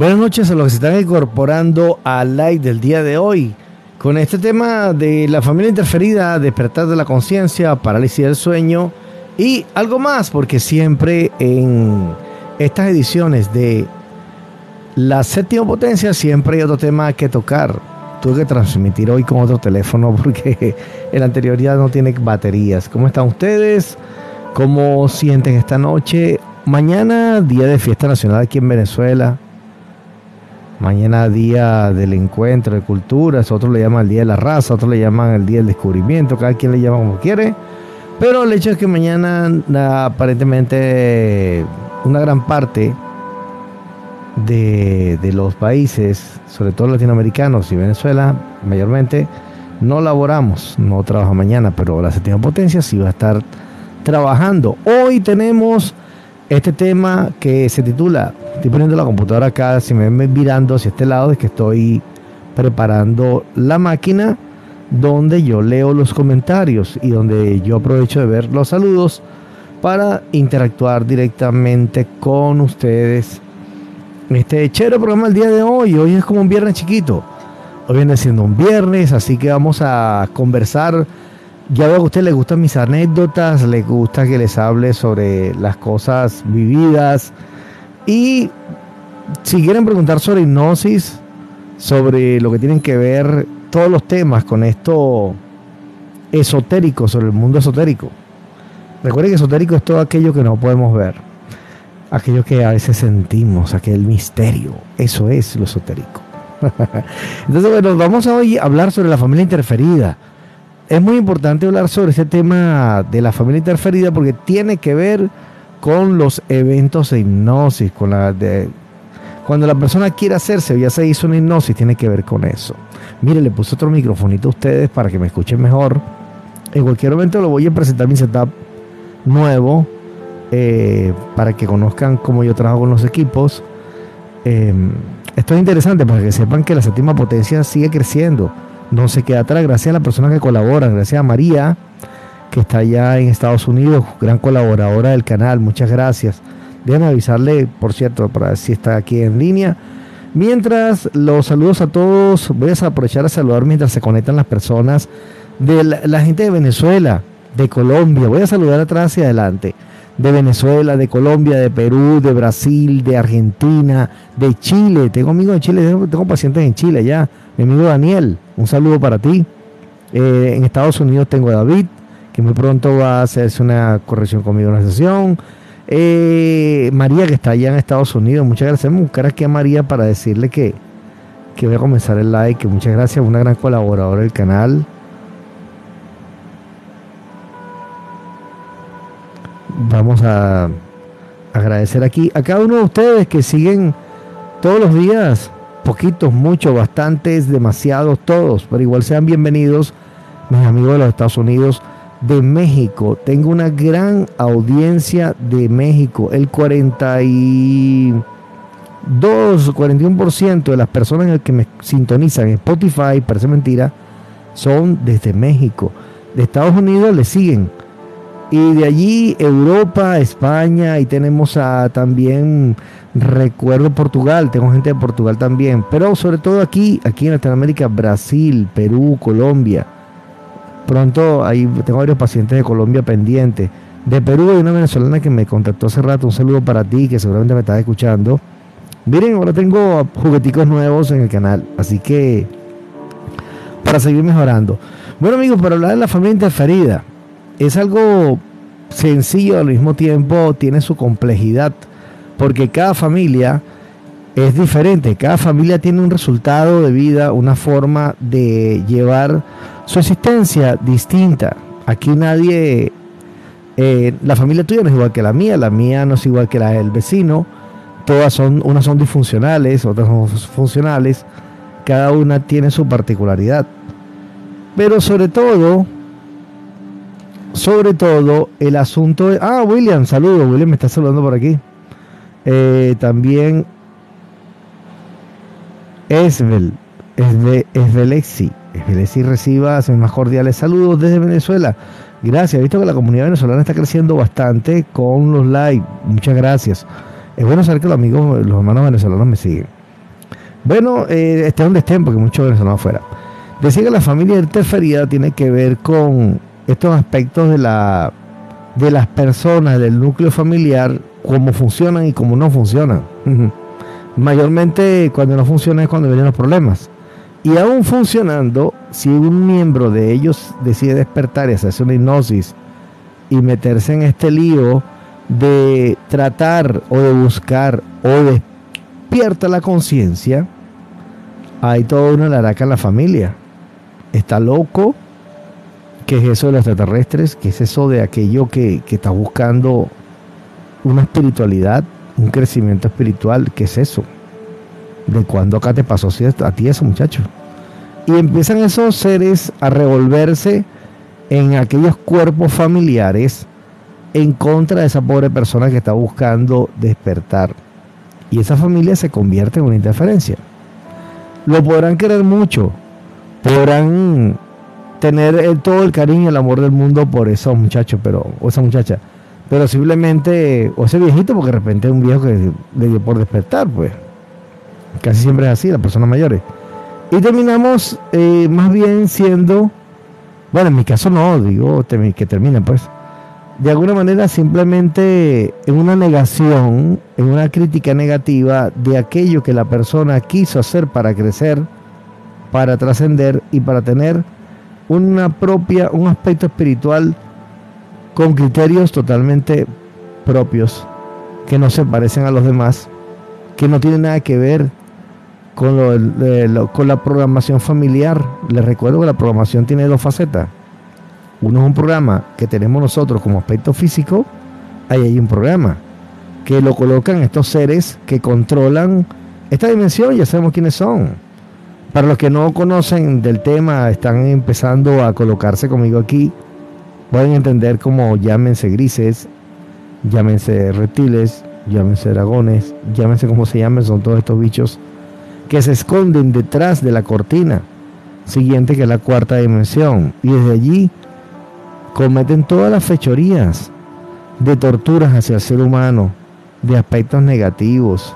Buenas noches a los que se están incorporando al live del día de hoy con este tema de la familia interferida, despertar de la conciencia, parálisis del sueño y algo más, porque siempre en estas ediciones de la séptima potencia siempre hay otro tema que tocar. Tuve que transmitir hoy con otro teléfono porque el anterior ya no tiene baterías. ¿Cómo están ustedes? ¿Cómo sienten esta noche? Mañana, día de fiesta nacional aquí en Venezuela. Mañana día del encuentro de culturas, otros le llaman el día de la raza, otros le llaman el día del descubrimiento, cada quien le llama como quiere. Pero el hecho es que mañana aparentemente una gran parte de, de, los países, sobre todo latinoamericanos y Venezuela mayormente, no laboramos, no trabaja mañana, pero la séptima potencia sí va a estar trabajando. Hoy tenemos este tema que se titula, estoy poniendo la computadora acá, si me ven mirando hacia este lado, es que estoy preparando la máquina donde yo leo los comentarios y donde yo aprovecho de ver los saludos para interactuar directamente con ustedes. Este chévere programa el día de hoy, hoy es como un viernes chiquito. Hoy viene siendo un viernes, así que vamos a conversar ya veo que a usted le gustan mis anécdotas, le gusta que les hable sobre las cosas vividas. Y si quieren preguntar sobre hipnosis, sobre lo que tienen que ver todos los temas con esto esotérico, sobre el mundo esotérico. Recuerden que esotérico es todo aquello que no podemos ver, aquello que a veces sentimos, aquel misterio. Eso es lo esotérico. Entonces, bueno, vamos a hoy hablar sobre la familia interferida es muy importante hablar sobre este tema de la familia interferida porque tiene que ver con los eventos de hipnosis, con la de, cuando la persona quiere hacerse, ya se hizo una hipnosis, tiene que ver con eso. Mire, le puse otro microfonito a ustedes para que me escuchen mejor. En cualquier momento lo voy a presentar mi setup nuevo eh, para que conozcan cómo yo trabajo con los equipos. Eh, esto es interesante para que sepan que la séptima potencia sigue creciendo no se queda atrás. Gracias a las personas que colaboran, gracias a María, que está allá en Estados Unidos, gran colaboradora del canal, muchas gracias. Déjenme avisarle, por cierto, para ver si está aquí en línea. Mientras los saludos a todos, voy a aprovechar a saludar mientras se conectan las personas de la, gente de Venezuela, de Colombia. Voy a saludar atrás y adelante. De Venezuela, de Colombia, de Perú, de Brasil, de Argentina, de Chile. Tengo amigos en Chile, tengo pacientes en Chile ya. Mi amigo Daniel, un saludo para ti. Eh, en Estados Unidos tengo a David, que muy pronto va a hacerse una corrección conmigo en la sesión. Eh, María, que está allá en Estados Unidos, muchas gracias. Vamos a buscar aquí a María para decirle que, que voy a comenzar el like, que muchas gracias, una gran colaboradora del canal. Vamos a agradecer aquí a cada uno de ustedes que siguen todos los días poquitos, muchos, bastantes, demasiados, todos, pero igual sean bienvenidos, mis amigos de los Estados Unidos, de México. Tengo una gran audiencia de México. El 42, 41% de las personas que me sintonizan en Spotify, parece mentira, son desde México. De Estados Unidos le siguen. Y de allí Europa, España, y tenemos a también Recuerdo Portugal, tengo gente de Portugal también, pero sobre todo aquí, aquí en Latinoamérica, Brasil, Perú, Colombia. Pronto ahí tengo varios pacientes de Colombia pendientes. De Perú hay una venezolana que me contactó hace rato, un saludo para ti, que seguramente me estás escuchando. Miren, ahora tengo jugueticos nuevos en el canal, así que para seguir mejorando. Bueno amigos, para hablar de la familia interferida, es algo sencillo al mismo tiempo, tiene su complejidad porque cada familia es diferente, cada familia tiene un resultado de vida, una forma de llevar su existencia distinta. Aquí nadie, eh, la familia tuya no es igual que la mía, la mía no es igual que la del vecino, todas son, unas son disfuncionales, otras son funcionales, cada una tiene su particularidad. Pero sobre todo, sobre todo el asunto de... Ah, William, saludo, William me está saludando por aquí. Eh, también Esbel, Esbelexi, Esbelexi reciba sus más cordiales saludos desde Venezuela. Gracias, he visto que la comunidad venezolana está creciendo bastante con los likes. Muchas gracias. Es bueno saber que los amigos, los hermanos venezolanos me siguen. Bueno, eh, estén donde estén, porque muchos venezolanos afuera. Decía que la familia interferida tiene que ver con estos aspectos de la de las personas del núcleo familiar, cómo funcionan y cómo no funcionan. Mayormente cuando no funciona es cuando vienen los problemas. Y aún funcionando, si un miembro de ellos decide despertar y hacerse una hipnosis y meterse en este lío de tratar o de buscar o despierta la conciencia, hay toda una laraca en la familia. Está loco, ¿qué es eso de los extraterrestres? ¿Qué es eso de aquello que, que está buscando una espiritualidad, un crecimiento espiritual? ¿Qué es eso? ¿De cuándo acá te pasó a ti eso, muchacho? Y empiezan esos seres a revolverse en aquellos cuerpos familiares en contra de esa pobre persona que está buscando despertar. Y esa familia se convierte en una interferencia. Lo podrán querer mucho, podrán tener todo el cariño y el amor del mundo por esos muchachos, pero, o esa muchacha. Pero simplemente, o ese viejito, porque de repente es un viejo que le dio por despertar, pues. Casi siempre es así, las personas mayores. Y terminamos eh, más bien siendo, bueno, en mi caso no, digo que terminen pues, de alguna manera simplemente en una negación, en una crítica negativa de aquello que la persona quiso hacer para crecer, para trascender y para tener una propia, un aspecto espiritual con criterios totalmente propios, que no se parecen a los demás, que no tienen nada que ver con, con la programación familiar. Les recuerdo que la programación tiene dos facetas. Uno es un programa que tenemos nosotros como aspecto físico, ahí hay un programa que lo colocan estos seres que controlan esta dimensión, ya sabemos quiénes son. Para los que no conocen del tema, están empezando a colocarse conmigo aquí, pueden entender como llámense grises, llámense reptiles, llámense dragones, llámense como se llamen, son todos estos bichos que se esconden detrás de la cortina siguiente que es la cuarta dimensión y desde allí cometen todas las fechorías de torturas hacia el ser humano, de aspectos negativos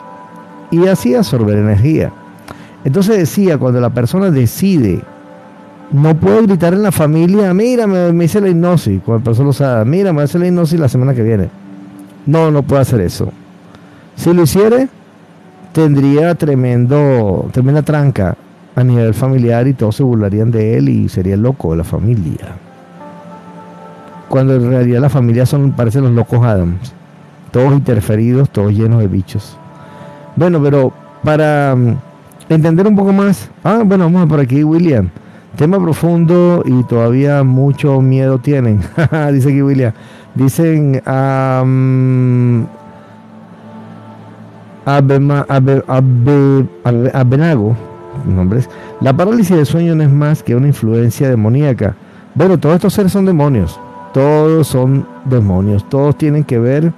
y así absorber energía. Entonces decía, cuando la persona decide, no puede gritar en la familia, mira, me, hice la hipnosis, cuando la persona lo sabe, mira, me hace la hipnosis la semana que viene. No, no puede hacer eso. Si lo hiciere, tendría tremendo, tremenda tranca a nivel familiar y todos se burlarían de él y sería el loco de la familia. Cuando en realidad la familia son, parecen los locos Adams, todos interferidos, todos llenos de bichos. Bueno, pero para mm, entender un poco más, ah, bueno, vamos por aquí, William. Tema profundo y todavía mucho miedo tienen. Dice aquí William. Dicen, Abenago, nombres, la parálisis del sueño no es más que una influencia demoníaca. Bueno, todos estos seres son demonios, todos son demonios, todos tienen que ver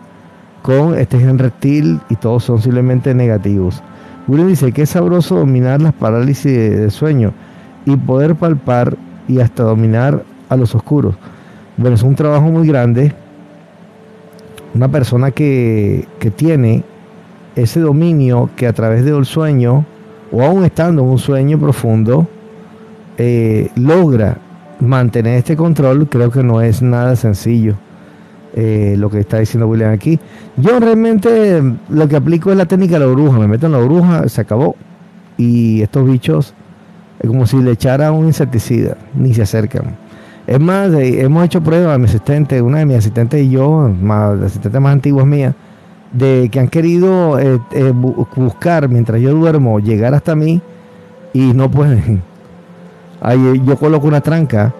con este gen reptil y todos son simplemente negativos. William dice que es sabroso dominar las parálisis de sueño y poder palpar y hasta dominar a los oscuros. Bueno, es un trabajo muy grande. Una persona que, que tiene ese dominio que a través del sueño, o aún estando en un sueño profundo, eh, logra mantener este control, creo que no es nada sencillo. Eh, lo que está diciendo William aquí. Yo realmente lo que aplico es la técnica de la bruja. Me meto en la bruja, se acabó. Y estos bichos es como si le echara un insecticida, ni se acercan. Es más, eh, hemos hecho pruebas, mi asistente, una de mis asistentes y yo, la asistente más antigua mía, de que han querido eh, eh, buscar mientras yo duermo, llegar hasta mí y no pueden. Ahí yo coloco una tranca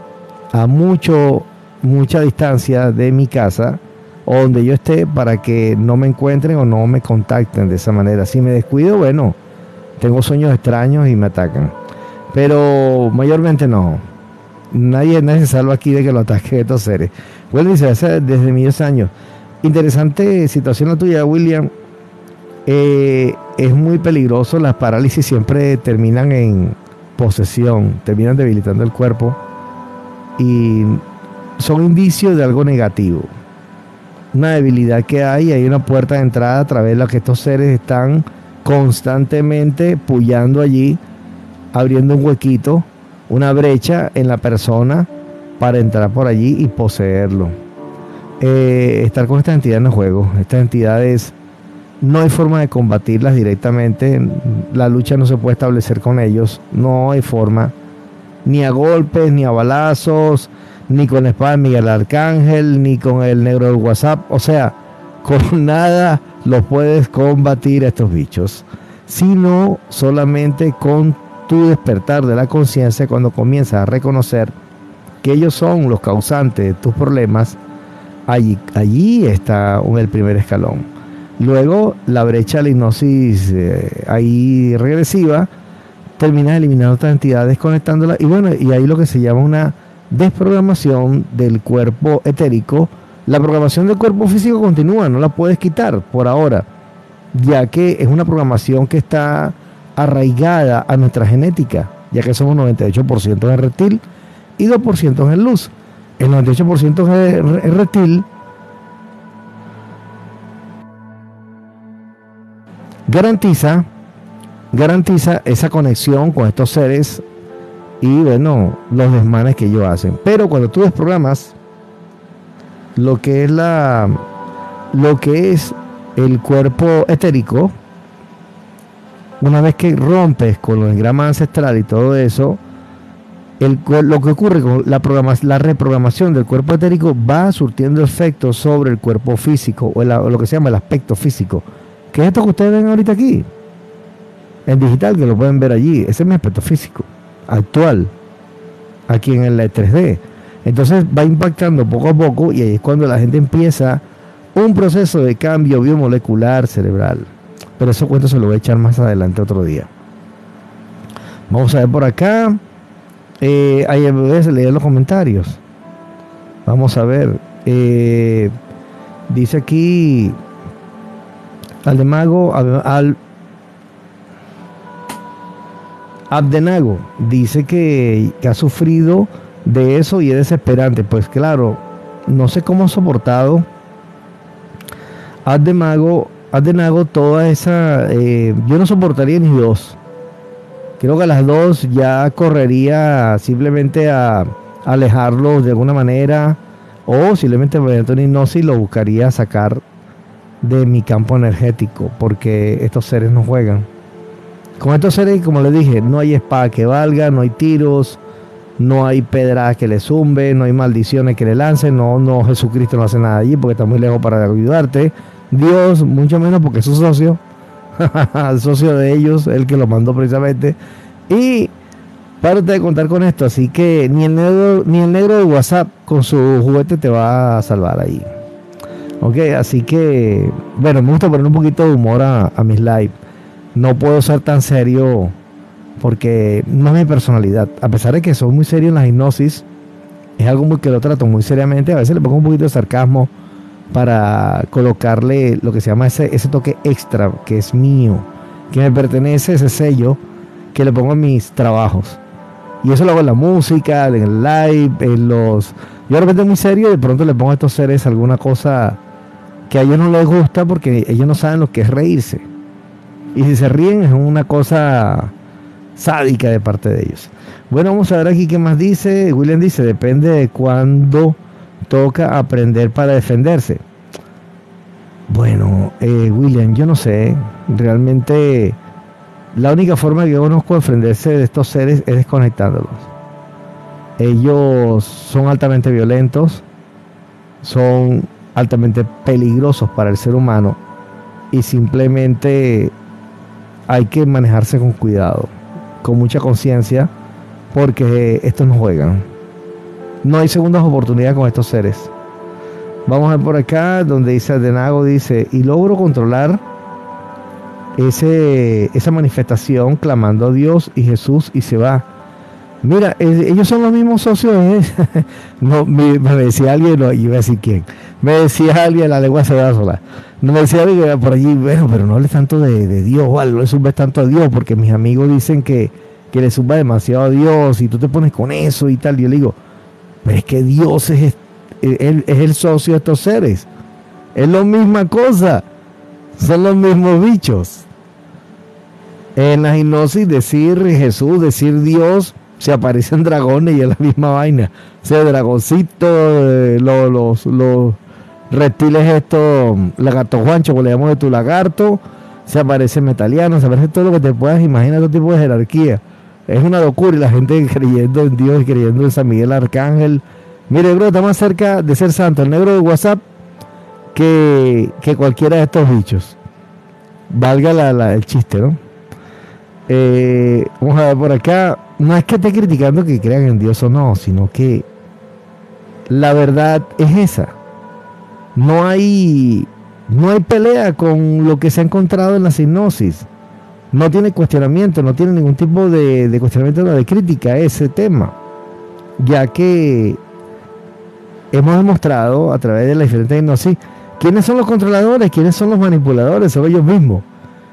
a mucho, mucha distancia de mi casa o donde yo esté para que no me encuentren o no me contacten de esa manera. Si me descuido, bueno, tengo sueños extraños y me atacan. Pero mayormente no. Nadie, nadie se salva aquí de que lo ataque estos seres. Bueno, dice, desde mis años. Interesante situación la tuya, William. Eh, es muy peligroso, las parálisis siempre terminan en posesión, terminan debilitando el cuerpo y son indicios de algo negativo. Una debilidad que hay, hay una puerta de entrada a través de la que estos seres están constantemente puyando allí, abriendo un huequito, una brecha en la persona para entrar por allí y poseerlo. Eh, estar con estas entidades no juego. Estas entidades no hay forma de combatirlas directamente. La lucha no se puede establecer con ellos. No hay forma. Ni a golpes, ni a balazos, ni con espada de Miguel Arcángel, ni con el negro del WhatsApp. O sea, con nada los puedes combatir a estos bichos, sino solamente con tu despertar de la conciencia cuando comienzas a reconocer que ellos son los causantes de tus problemas. Allí, allí está el primer escalón. Luego, la brecha de la hipnosis eh, ahí regresiva termina eliminando otras entidades, conectándolas. Y bueno, y ahí lo que se llama una desprogramación del cuerpo etérico. La programación del cuerpo físico continúa, no la puedes quitar por ahora, ya que es una programación que está arraigada a nuestra genética, ya que somos 98% en reptil y 2% en luz. El 98% en reptil garantiza garantiza esa conexión con estos seres y bueno, los desmanes que ellos hacen. Pero cuando tú desprogramas lo que es la lo que es el cuerpo etérico, una vez que rompes con el grama ancestral y todo eso, lo que ocurre con la, la reprogramación del cuerpo etérico va surtiendo efecto sobre el cuerpo físico o, o lo que se llama el aspecto físico. que es esto que ustedes ven ahorita aquí? En digital, que lo pueden ver allí. Ese es mi aspecto físico actual, aquí en el 3D. Entonces va impactando poco a poco y ahí es cuando la gente empieza un proceso de cambio biomolecular cerebral. Pero eso cuento se lo voy a echar más adelante otro día. Vamos a ver por acá. Eh, ahí leer los comentarios. Vamos a ver. Eh, dice aquí al de mago, al, Abdenago dice que, ha sufrido de eso y es desesperante. Pues claro, no sé cómo ha soportado Abdenago, Abdenago toda esa... Eh, yo no soportaría ni dos. Creo que a las dos ya correría simplemente a, alejarlos de alguna manera o simplemente mediante una hipnosis lo buscaría sacar de mi campo energético porque estos seres no juegan. Con estos seres, como les dije, no hay espada que valga, no hay tiros, no hay pedradas que le zumbe, no hay maldiciones que le lancen, no, no, Jesucristo no hace nada allí porque está muy lejos para ayudarte. Dios, mucho menos porque es su socio, el socio de ellos, el que lo mandó precisamente. Y para de contar con esto, así que ni el negro, ni el negro de WhatsApp con su juguete te va a salvar ahí. Ok, así que, bueno, me gusta poner un poquito de humor a, a mis lives no puedo ser tan serio porque no es mi personalidad. A pesar de que soy muy serio en la hipnosis, es algo muy que lo trato muy seriamente. A veces le pongo un poquito de sarcasmo para colocarle lo que se llama ese, ese toque extra que es mío, que me pertenece, ese sello que le pongo en mis trabajos. Y eso lo hago en la música, en el live, en los... Yo de repente muy serio y de pronto le pongo a estos seres alguna cosa que a ellos no les gusta porque ellos no saben lo que es reírse. Y si se ríen es una cosa sádica de parte de ellos. Bueno, vamos a ver aquí qué más dice. William dice, depende de cuándo toca aprender para defenderse. Bueno, eh, William, yo no sé. Realmente la única forma que yo conozco de defenderse de estos seres es desconectándolos. Ellos son altamente violentos, son altamente peligrosos para el ser humano y simplemente hay que manejarse con cuidado, con mucha conciencia, porque estos no juegan. No hay segundas oportunidades con estos seres. Vamos a ver por acá donde dice Denago, dice, y logro controlar ese, esa manifestación clamando a Dios y Jesús y se va. Mira, ellos son los mismos socios. ¿eh? no, me, decía alguien, no, iba a decir quién. Me decía alguien, la lengua se va sola. No me decía alguien por allí, bueno, pero no le tanto de, Dios o no le subes tanto a Dios, porque mis amigos dicen que, que le suba demasiado a Dios y tú te pones con eso y tal. Yo le digo, pero es que Dios es, es el socio de estos seres. Es la misma cosa. Son los mismos bichos. En la hipnosis decir Jesús, decir Dios, se aparecen dragones y es la misma vaina. O sea, dragoncito, eh, los, los, reptiles estos, lagarto guancho, como le llamamos de tu lagarto, se aparece metaliano, se aparece todo lo que te puedas imaginar, todo tipo de jerarquía. Es una locura y la gente creyendo en Dios y creyendo en San Miguel Arcángel. Mire, bro, está más cerca de ser santo el negro de WhatsApp que, cualquiera de estos bichos. Valga la, el chiste, ¿no? Eh, vamos a ver por acá. No es que esté criticando que crean en Dios o no, sino que la verdad es esa. No hay, no hay pelea con lo que se ha encontrado en la hipnosis. No tiene cuestionamiento, no tiene ningún tipo de, de cuestionamiento de crítica a ese tema. Ya que hemos demostrado a través de la diferente hipnosis quiénes son los controladores, quiénes son los manipuladores, son ellos mismos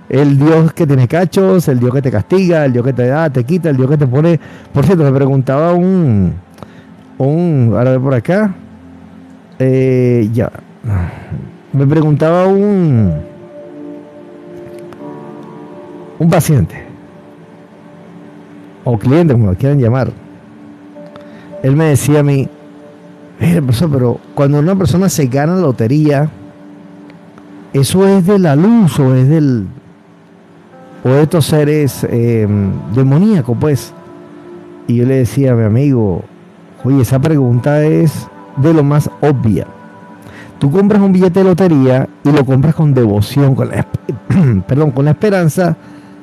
el Dios que tiene cachos, el Dios que te castiga, el Dios que te da, te quita, el Dios que te pone. Por cierto, me preguntaba un. un ahora por acá. Eh, ya. Me preguntaba un. Un paciente. O cliente, como lo quieran llamar. Él me decía a mí. Mire, profesor, pero cuando una persona se gana la lotería, ¿eso es de la luz o es del, o estos seres eh, demoníacos, pues. Y yo le decía a mi amigo, oye, esa pregunta es de lo más obvia. Tú compras un billete de lotería y lo compras con devoción, con la, perdón, con la esperanza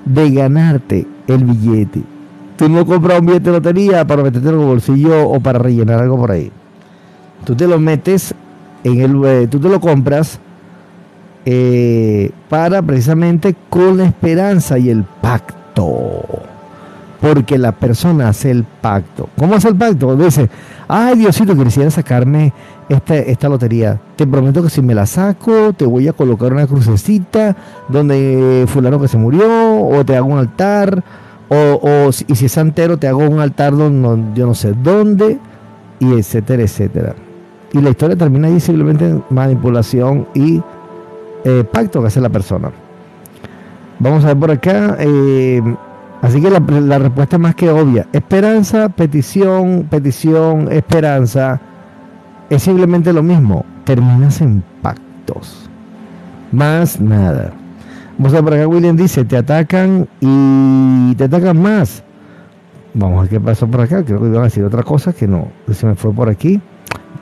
de ganarte el billete. Tú no compras un billete de lotería para meterte en el bolsillo o para rellenar algo por ahí. Tú te lo metes en el, tú te lo compras eh, para precisamente con la esperanza y el pacto. Porque la persona hace el pacto. ¿Cómo hace el pacto? Dice, ay Diosito, quisiera sacarme esta, esta lotería. Te prometo que si me la saco, te voy a colocar una crucecita donde fulano que se murió, o te hago un altar, o, y si es santero, te hago un altar donde yo no sé dónde, y etcétera, etcétera. Y la historia termina ahí simplemente en manipulación y eh, pacto que hace la persona. Vamos a ver por acá. Eh, así que la, respuesta es más que obvia. Esperanza, petición, petición, esperanza. Es simplemente lo mismo. Terminas en pactos. Más nada. Vamos a ver por acá. William dice: Te atacan y te atacan más. Vamos a ver qué pasó por acá. Creo que iban a decir otra cosa que no. Se me fue por aquí.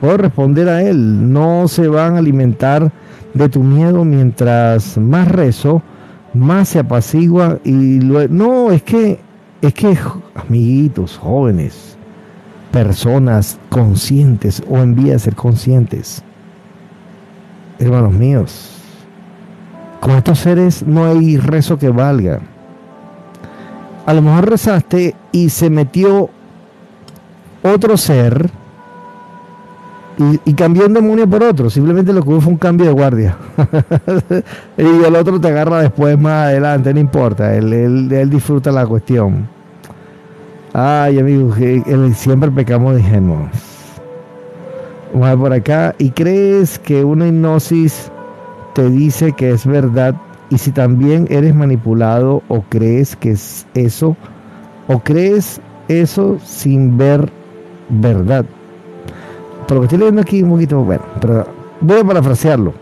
Puedo responder a él. No se van a alimentar de tu miedo mientras más rezo, más se apacigua y luego, no, es que, es que, amiguitos, jóvenes, personas conscientes o en vía de ser conscientes, hermanos míos, con estos seres no hay rezo que valga. A lo mejor rezaste y se metió otro ser y, cambió un demonio por otro. Simplemente lo que hubo fue un cambio de guardia. y el otro te agarra después, más adelante, no importa. Él, él, disfruta la cuestión. Ay, amigos, siempre pecamos de ingenuos. Vamos a por acá. ¿Y crees que una hipnosis te dice que es verdad? Y si también eres manipulado o crees que es eso, o crees eso sin ver verdad lo que estoy leyendo aquí un poquito, bueno, pero voy a parafrasearlo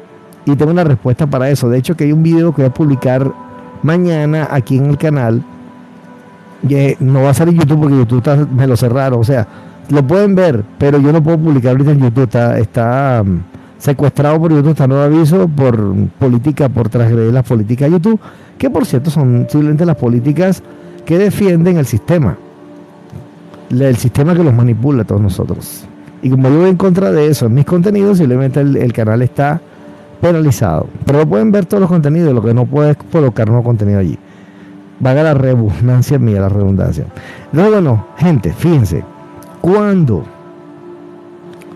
y tengo una respuesta para eso. De hecho, que hay un video que voy a publicar mañana aquí en el canal. Que no va a salir en YouTube porque YouTube me lo cerraron. O sea, lo pueden ver, pero yo no puedo publicar en YouTube. Está, está um, secuestrado por YouTube, está nuevo aviso por política, por transgredir las políticas de YouTube, que por cierto son simplemente las políticas que defienden el sistema. El sistema que los manipula a todos nosotros. Y como yo voy en contra de eso en mis contenidos, simplemente el, canal está penalizado. Pero pueden ver todos los contenidos, lo que no puedes colocar nuevo contenido allí. Vaga la redundancia mía, la redundancia. Entonces, bueno, gente, fíjense, cuando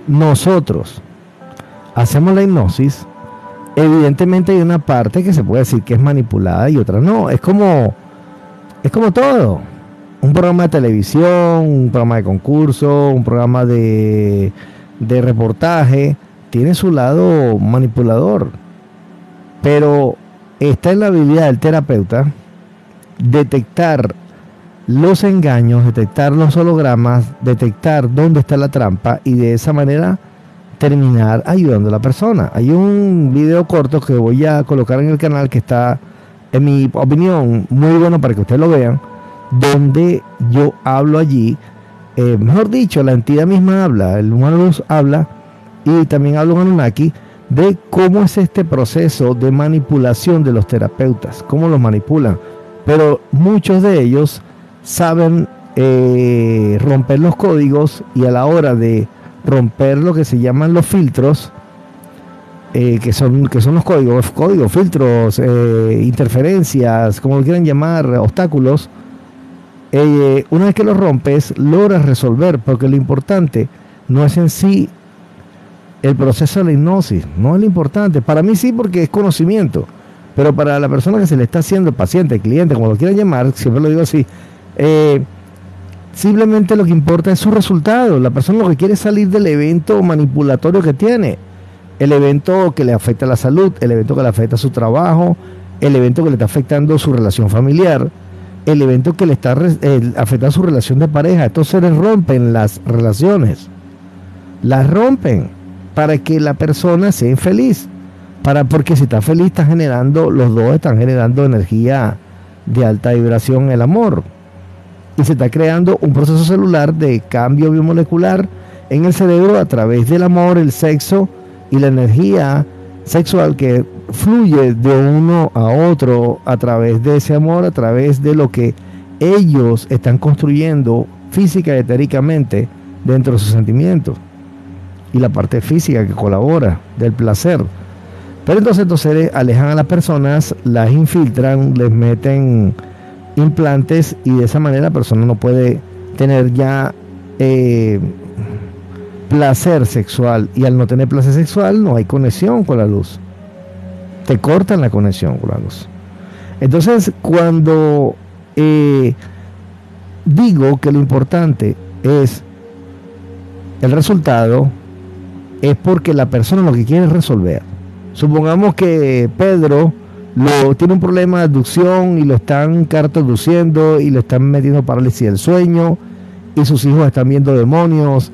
nosotros hacemos la hipnosis, evidentemente hay una parte que se puede decir que es manipulada y otra no. Es como, es como todo un programa de televisión, un programa de concurso, un programa de, de reportaje, tiene su lado manipulador. Pero está en la habilidad del terapeuta detectar los engaños, detectar los hologramas, detectar dónde está la trampa y de esa manera terminar ayudando a la persona. Hay un video corto que voy a colocar en el canal que está, en mi opinión, muy bueno para que ustedes lo vean, donde yo hablo allí, eh, mejor dicho, la entidad misma habla, el humano luz habla y también hablo con Anunnaki de cómo es este proceso de manipulación de los terapeutas, cómo los manipulan. Pero muchos de ellos saben eh, romper los códigos y a la hora de romper lo que se llaman los filtros, eh, que, son, que son los códigos, códigos, filtros, interferencias, como lo quieran llamar, obstáculos, una vez que los rompes, logras resolver, porque lo importante no es en sí el proceso de la hipnosis, no es lo importante. Para mí sí, porque es conocimiento, pero para la persona que se le está haciendo, paciente, cliente, como lo quieran llamar, siempre lo digo así, eh, simplemente lo que importa es su resultado. La persona lo que quiere es salir del evento manipulatorio que tiene. El evento que le afecta la salud, el evento que le afecta su trabajo, el evento que le está afectando su relación familiar, el evento que le está afectando a su relación de pareja. Estos seres rompen las relaciones. Las rompen para que la persona sea infeliz. Para, porque si está feliz, está generando, los dos están generando energía de alta vibración el amor y se está creando un proceso celular de cambio biomolecular en el cerebro a través del amor, el sexo y la energía sexual que fluye de uno a otro a través de ese amor, a través de lo que ellos están construyendo física y etéricamente dentro de sus sentimientos y la parte física que colabora del placer. Pero entonces estos seres alejan a las personas, las infiltran, les meten implantes y de esa manera la persona no puede tener ya eh, placer sexual y al no tener placer sexual no hay conexión con la luz. Te cortan la conexión con la luz. Entonces cuando eh, digo que lo importante es el resultado, es porque la persona lo que quiere es resolver. Supongamos que Pedro lo, tiene un problema de abducción y lo están cartoduciendo y le están metiendo parálisis del sueño y sus hijos están viendo demonios,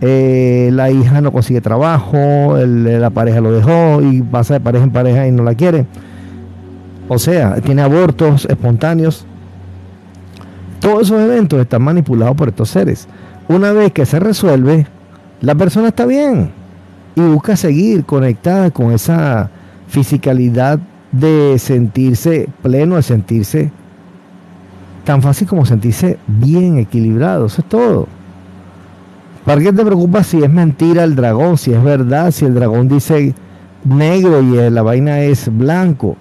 eh, la hija no consigue trabajo, la pareja lo dejó y pasa de pareja en pareja y no la quiere. O sea, tiene abortos espontáneos. Todos esos eventos están manipulados por estos seres. Una vez que se resuelve, la persona está bien y busca seguir conectada con esa fisicalidad de sentirse pleno, de sentirse tan fácil como sentirse bien equilibrado. Eso es todo. ¿Para qué te preocupas si es mentira el dragón, si es verdad, si el dragón dice negro y la vaina es blanco?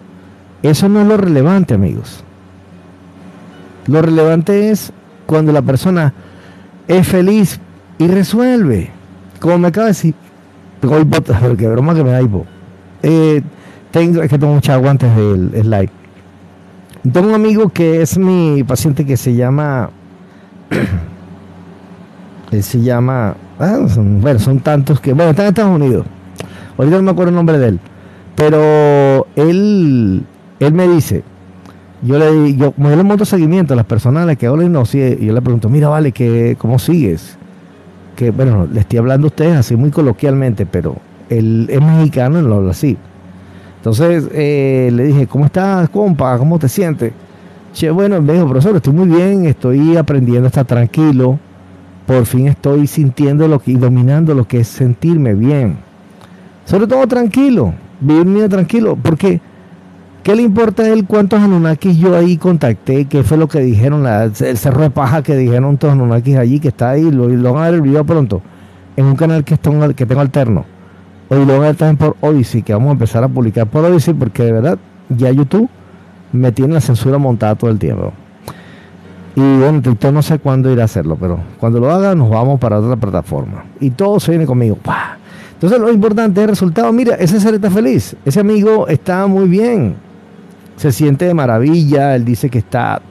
Eso no es lo relevante, amigos. Lo relevante es cuando la persona es feliz y resuelve. Como me acaba de decir, tengo porque broma que me da hipo. Eh, tengo, es que tengo muchos aguantes del slide. Tengo un amigo que es mi paciente que se llama. él se llama. Ah, bueno, son tantos que. Bueno, está en Estados Unidos. Ahorita no me acuerdo el nombre de él. Pero él, él me dice. Yo le yo, como yo le monto seguimiento a las personas a las que hago la hipnosis, y yo le pregunto, mira, vale, que, ¿cómo sigues? Que bueno, le estoy hablando a ustedes así muy coloquialmente, pero él es mexicano y lo habla así. Entonces eh, le dije, ¿cómo estás, compa? ¿Cómo te sientes? Che, bueno, me dijo, profesor, estoy muy bien, estoy aprendiendo a estar tranquilo. Por fin estoy sintiendo lo que, y dominando lo que es sentirme bien. Sobre todo tranquilo, vivir tranquilo, porque ¿qué le importa a él cuántos Anunnakis yo ahí contacté? ¿Qué fue lo que dijeron? el cerro de paja que dijeron todos Anunnakis allí, que está ahí, lo, lo van a ver el video pronto, en un canal que, está, que tengo alterno. Hoy lo van a también por Odyssey, que vamos a empezar a publicar por Odyssey, porque de verdad ya YouTube me tiene la censura montada todo el tiempo. Y bueno, no sé cuándo ir a hacerlo, pero cuando lo haga nos vamos para otra plataforma. Y todo se viene conmigo. Entonces lo importante es el resultado. Mira, ese ser está feliz. Ese amigo está muy bien. Se siente de maravilla. Él dice que está...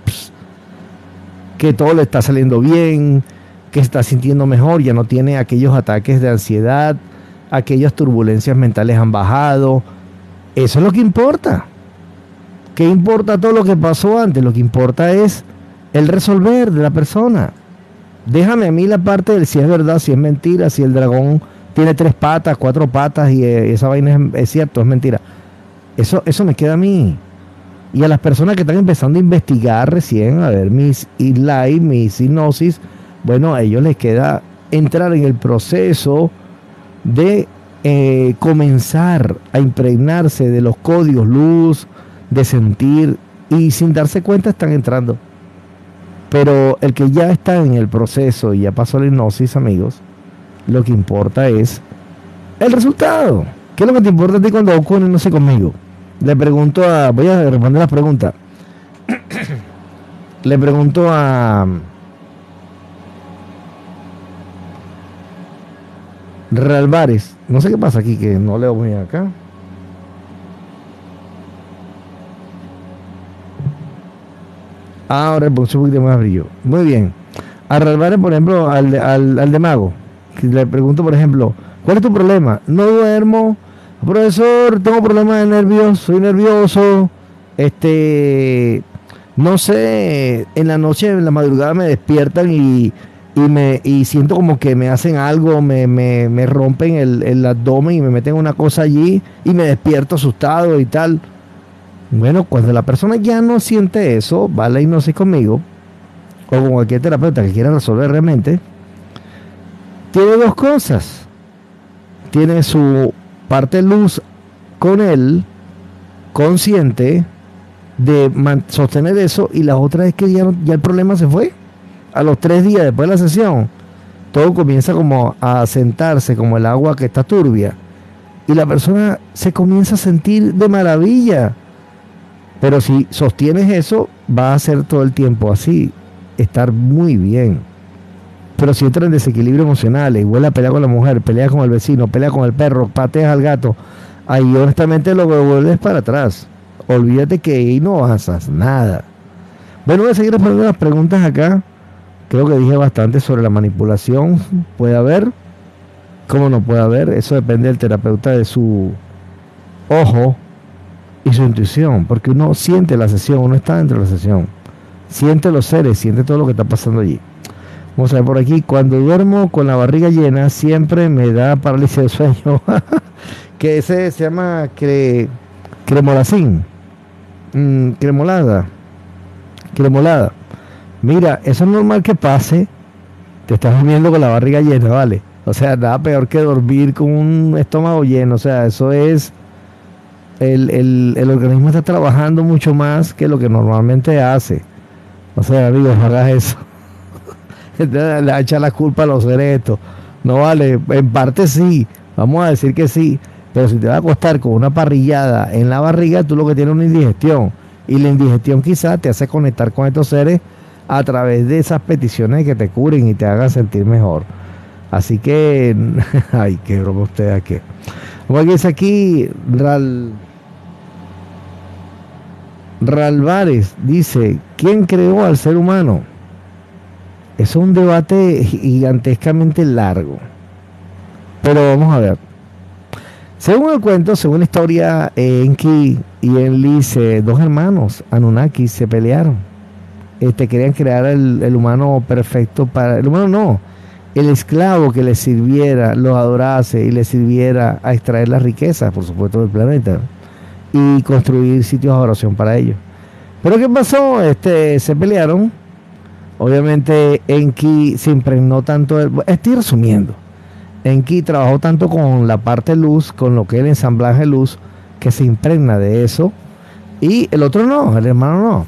que todo le está saliendo bien. Que está sintiendo mejor. Ya no tiene aquellos ataques de ansiedad aquellas turbulencias mentales han bajado. Eso es lo que importa. ¿Qué importa todo lo que pasó antes? Lo que importa es el resolver de la persona. Déjame a mí la parte del si es verdad, si es mentira, si el dragón tiene tres patas, cuatro patas y eh, esa vaina es, cierto, es mentira. Eso, eso me queda a mí. Y a las personas que están empezando a investigar recién, a ver mis live, mis hipnosis, bueno, a ellos les queda entrar en el proceso de eh, comenzar a impregnarse de los códigos luz, de sentir, y sin darse cuenta están entrando. Pero el que ya está en el proceso y ya pasó la hipnosis, amigos, lo que importa es el resultado. ¿Qué es lo que te importa a ti cuando ocurre no sé conmigo? Le pregunto a. Voy a responder la pregunta. Le pregunto a. Realvares. No sé qué pasa aquí, que no leo muy acá. Ahora puse un poquito más brillo. Muy bien. A Realvares, por ejemplo, al, al, al de Mago. Le pregunto, por ejemplo, ¿cuál es tu problema? No duermo. Profesor, tengo problemas de nervios, soy nervioso. Este, no sé, en la noche, en la madrugada me despiertan y y, me, y siento como que me hacen algo, me, me, me rompen el, el, abdomen y me meten una cosa allí y me despierto asustado y tal. Bueno, cuando la persona ya no siente eso, va a la hipnosis conmigo o con cualquier terapeuta que quiera resolver realmente, tiene dos cosas. Tiene su parte luz con él, consciente de sostener eso, y la otra es que ya, ya el problema se fue a los tres días después de la sesión, todo comienza como a sentarse como el agua que está turbia. Y la persona se comienza a sentir de maravilla. Pero si sostienes eso, va a ser todo el tiempo así, estar muy bien. Pero si entra en desequilibrio emocional y vuelve a pelear con la mujer, pelea con el vecino, pelea con el perro, pateas al gato, ahí honestamente lo vuelves para atrás. Olvídate que ahí no avanzas nada. Bueno, voy a seguir respondiendo las preguntas acá. Creo que dije bastante sobre la manipulación. Puede haber, ¿cómo no puede haber? Eso depende del terapeuta de su ojo y su intuición, porque uno siente la sesión, uno está dentro de la sesión, siente los seres, siente todo lo que está pasando allí. Vamos a ver por aquí, cuando duermo con la barriga llena, siempre me da parálisis de sueño, que ese se llama cre, cremolacín, mm, cremolada, cremolada. Mira, eso es normal que pase. Te estás durmiendo con la barriga llena, ¿vale? O sea, nada peor que dormir con un estómago lleno. O sea, eso es... El, el, organismo está trabajando mucho más que lo que normalmente hace. O sea, amigos, no hagas eso. Le echa la culpa a los esto. No vale, en parte sí, vamos a decir que sí, pero si te va a acostar con una parrillada en la barriga, tú lo que tienes es una indigestión. Y la indigestión quizás te hace conectar con estos seres a través de esas peticiones que te curen y te hagan sentir mejor. Así que, ay, qué broma usted aquí. Como dice aquí, Ral, Ralvares dice, ¿quién creó al ser humano? Es un debate gigantescamente largo. Pero vamos a ver. Según el cuento, según la historia, Enki y Enlil, dos hermanos, Anunnaki, se pelearon este, querían crear el, humano perfecto para... El humano no, el esclavo que le sirviera, lo adorase y le sirviera a extraer las riquezas, por supuesto, del planeta y construir sitios de oración para ellos. Pero ¿qué pasó? Este, se pelearon. Obviamente Enki se impregnó tanto... estoy resumiendo. Enki trabajó tanto con la parte luz, con lo que es el ensamblaje luz, que se impregna de eso. Y el otro no, el hermano no.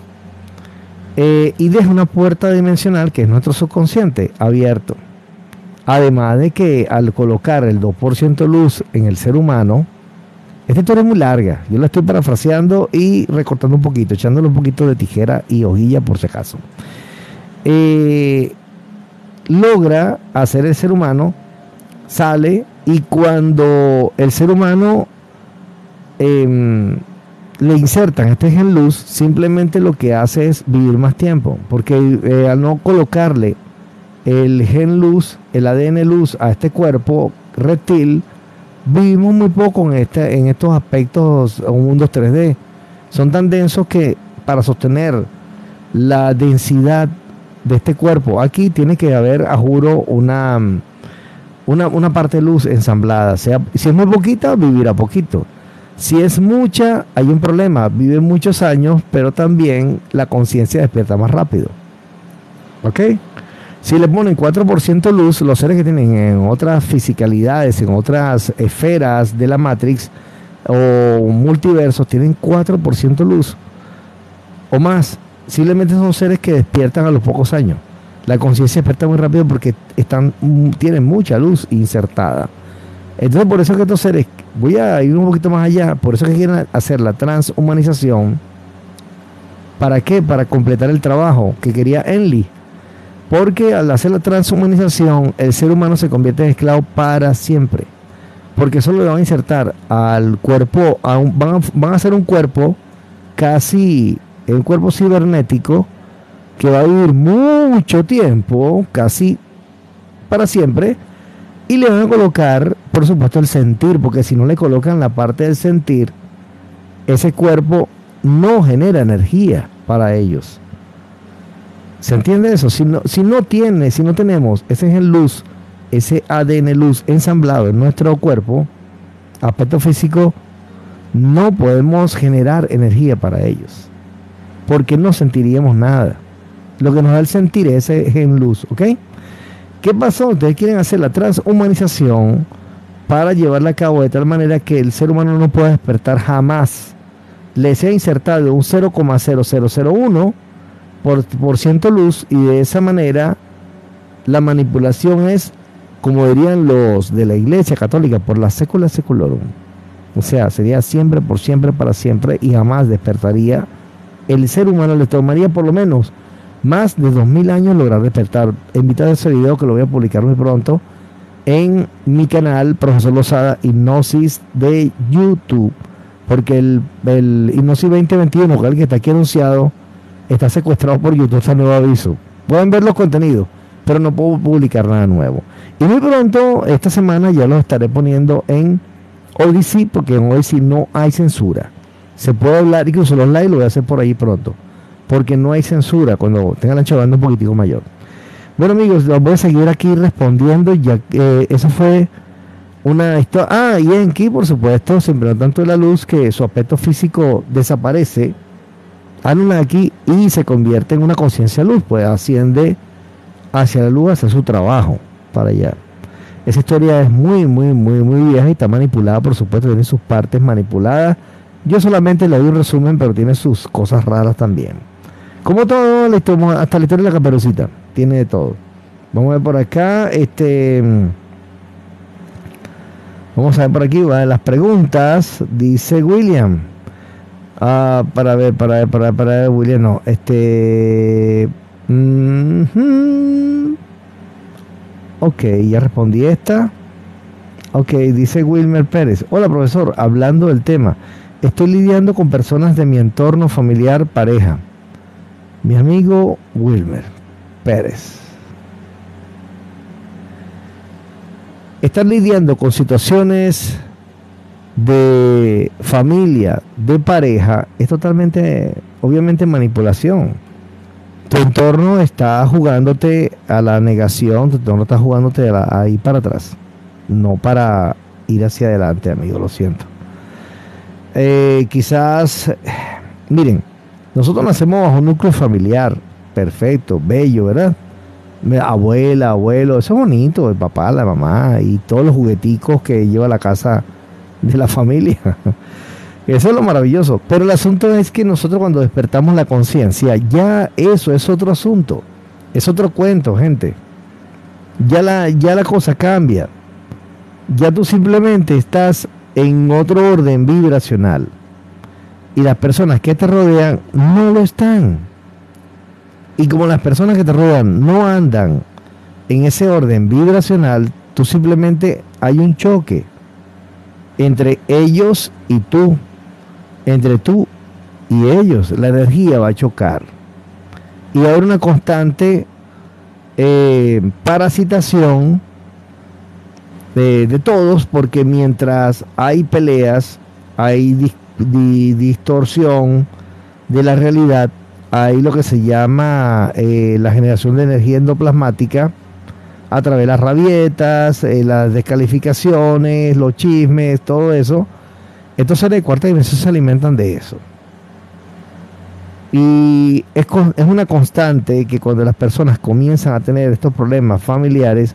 Eh, y deja una puerta dimensional que es nuestro subconsciente abierto. Además de que al colocar el 2% luz en el ser humano, esta historia es muy larga. Yo la estoy parafraseando y recortando un poquito, echándole un poquito de tijera y hojilla por si acaso. Eh, logra hacer el ser humano, sale y cuando el ser humano em, le insertan este gen luz, simplemente lo que hace es vivir más tiempo, porque eh, al no colocarle el gen luz, el ADN luz a este cuerpo reptil, vivimos muy poco en, este, en estos aspectos, un mundo 3D. son tan densos que para sostener la densidad de este cuerpo aquí tiene que haber, a juro, una, una, una parte de luz ensamblada. Sea, si es muy poquita, vivirá poquito. Si es mucha, hay un problema. Vive muchos años, pero también la conciencia despierta más rápido. ¿Ok? Si le ponen 4% luz, los seres que tienen en otras fisicalidades, en otras esferas de la Matrix o multiversos, tienen 4% luz o más. Simplemente son seres que despiertan a los pocos años. La conciencia despierta muy rápido porque están, tienen mucha luz insertada. Entonces, por eso que estos seres, voy a ir un poquito más allá, por eso que quieren hacer la transhumanización. ¿Para qué? Para completar el trabajo que quería Enli. Porque al hacer la transhumanización, el ser humano se convierte en esclavo para siempre. Porque solo le van a insertar al cuerpo, van, a, van a hacer un cuerpo casi, un cuerpo cibernético que va a vivir mucho tiempo, casi para siempre, y le van a colocar, por supuesto, el sentir, porque si no le colocan la parte del sentir, ese cuerpo no genera energía para ellos. ¿Se entiende eso? Si no, si no tiene, si no tenemos ese gen luz, ese ADN luz ensamblado en nuestro cuerpo, aspecto físico, no podemos generar energía para ellos. Porque no sentiríamos nada. Lo que nos da el sentir es ese gen luz, ¿ok? ¿Qué pasó? Ustedes quieren hacer la transhumanización para llevarla a cabo de tal manera que el ser humano no pueda despertar jamás. Le sea insertado un 0,0001 por, ciento luz y de esa manera la manipulación es, como dirían los de la Iglesia Católica, por la sécula seculorum. O sea, sería siempre, por siempre, para siempre y jamás despertaría. El ser humano le tomaría por lo menos más de 2000 años lograr despertar. Invitado a ese video que lo voy a publicar muy pronto en mi canal, Profesor Lozada, Hipnosis de YouTube. Porque el, el Hipnosis 2021, que está aquí anunciado, está secuestrado por YouTube, está nuevo aviso. Pueden ver los contenidos, pero no puedo publicar nada nuevo. Y muy pronto, esta semana ya los estaré poniendo en Odyssey, porque en Odyssey no hay censura. Se puede hablar, incluso los live lo voy a hacer por ahí pronto, porque no hay censura cuando tenga la banda un poquitico mayor. Bueno amigos, los voy a seguir aquí respondiendo, ya que eh, eso fue una historia. Ah, y en aquí, por supuesto, siempre tanto la luz que su aspecto físico desaparece aquí y se convierte en una conciencia luz, pues asciende hacia la luz, hacia su trabajo para allá. Esa historia es muy, muy, muy, muy vieja y está manipulada, por supuesto, tiene sus partes manipuladas. Yo solamente le doy un resumen, pero tiene sus cosas raras también. Como todo, hasta la historia de la caperucita, tiene de todo. Vamos a ver por acá, este... Vamos a ver por aquí, va las preguntas. Dice William. Ah, para ver, para ver, para ver, para ver, William, no. Este. Ok, ya respondí esta. Ok, dice Wilmer Pérez. Hola, profesor. Hablando del tema, estoy lidiando con personas de mi entorno familiar, pareja. Mi amigo Wilmer Pérez. Están lidiando con situaciones de familia, de pareja, es totalmente, obviamente, manipulación. Tu entorno está jugándote a la negación, tu entorno está jugándote a ahí para atrás, no para ir hacia adelante, amigo, lo siento. Eh, quizás, miren, nosotros nacemos bajo un núcleo familiar, perfecto, bello, ¿verdad? Abuela, abuelo, eso es bonito, el papá, la mamá y todos los jugueticos que lleva a la casa de la familia. Eso es lo maravilloso. Pero el asunto es que nosotros cuando despertamos la conciencia, ya eso es otro asunto. Es otro cuento, gente. Ya la, ya la cosa cambia. Ya tú simplemente estás en otro orden vibracional. Y las personas que te rodean no lo están. Y como las personas que te rodean no andan en ese orden vibracional, tú simplemente hay un choque entre ellos y tú, entre tú y ellos. La energía va a chocar. Y haber una constante eh, parasitación de, todos, porque mientras hay peleas, hay distorsión de la realidad, hay lo que se llama eh, la generación de energía endoplasmática a través de las rabietas, eh, las descalificaciones, los chismes, todo eso. Estos seres de cuarta dimensión se alimentan de eso. Y es, es una constante que cuando las personas comienzan a tener estos problemas familiares,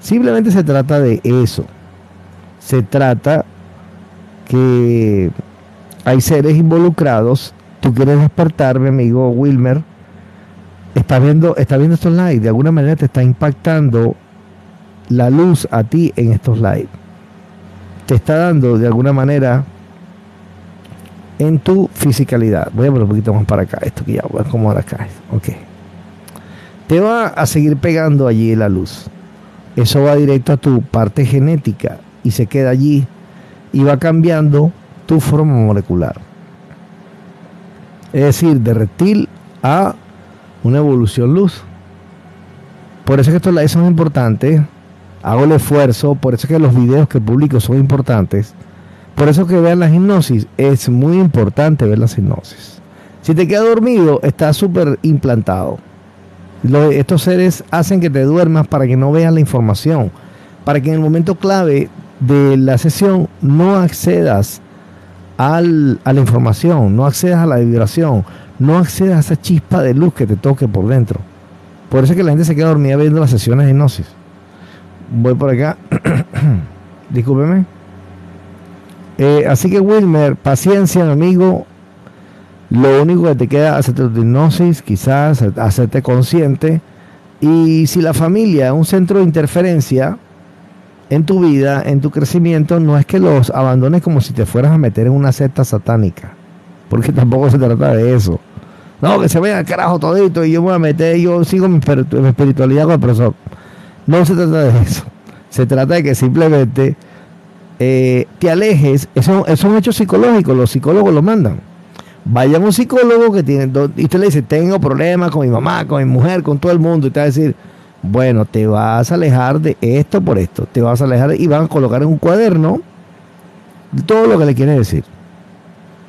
simplemente se trata de eso. Se trata que hay seres involucrados. Tú quieres despertar, mi amigo Wilmer. Está viendo, está viendo estos lives. De alguna manera te está impactando la luz a ti en estos lives. Te está dando de alguna manera en tu fisicalidad. Voy a poner un poquito más para acá. Esto que ya voy a acomodar acá. Ok. Te va a seguir pegando allí la luz. Eso va directo a tu parte genética y se queda allí y va cambiando tu forma molecular. Es decir, de reptil a una evolución luz. Por eso es que estos lives son importantes. Hago el esfuerzo, por eso es que los videos que publico son importantes por eso que vean la hipnosis, es muy importante ver la hipnosis. Si te quedas dormido, está súper implantado. estos seres hacen que te duermas para que no veas la información, para que en el momento clave de la sesión no accedas a la información, no accedas a la vibración, no accedas a esa chispa de luz que te toque por dentro. Por eso es que la gente se queda dormida viendo las sesiones de hipnosis. Voy por acá. Discúlpeme. Eh, así que Wilmer, paciencia, mi amigo. Lo único que te queda es hacerte tu hipnosis, quizás hacerte consciente. Y si la familia es un centro de interferencia en tu vida, en tu crecimiento, no es que los abandones como si te fueras a meter en una secta satánica. Porque tampoco se trata de eso. No, que se vayan al carajo todito y yo me voy a meter, yo sigo mi, espiritualidad con el profesor. No se trata de eso. Se trata de que simplemente eh, te alejes, eso, es un psicológico, los psicólogos lo mandan. Vaya un psicólogo que tiene, y usted le dice, tengo problemas con mi mamá, con mi mujer, con todo el mundo, y te va a decir, bueno, te vas a alejar de esto por esto, te vas a alejar y van a colocar en un cuaderno todo lo que le quiere decir.